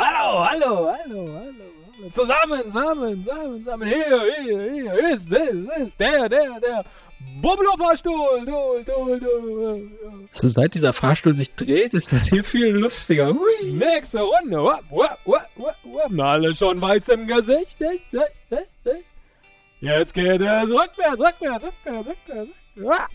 Hallo, hallo, hallo. Zusammen, zusammen, zusammen, zusammen. Hier, hier, hier. Ist, ist, ist. Der, der, der. Bubble Fahrstuhl, Du, du, du. Also seit dieser Fahrstuhl sich dreht, ist das hier viel lustiger. Hui. Nächste Runde. Wap, wap, wap, wap, wap. Alle schon weiß im Gesicht. Jetzt geht es rückwärts, rückwärts, rückwärts, rückwärts. rückwärts, wap,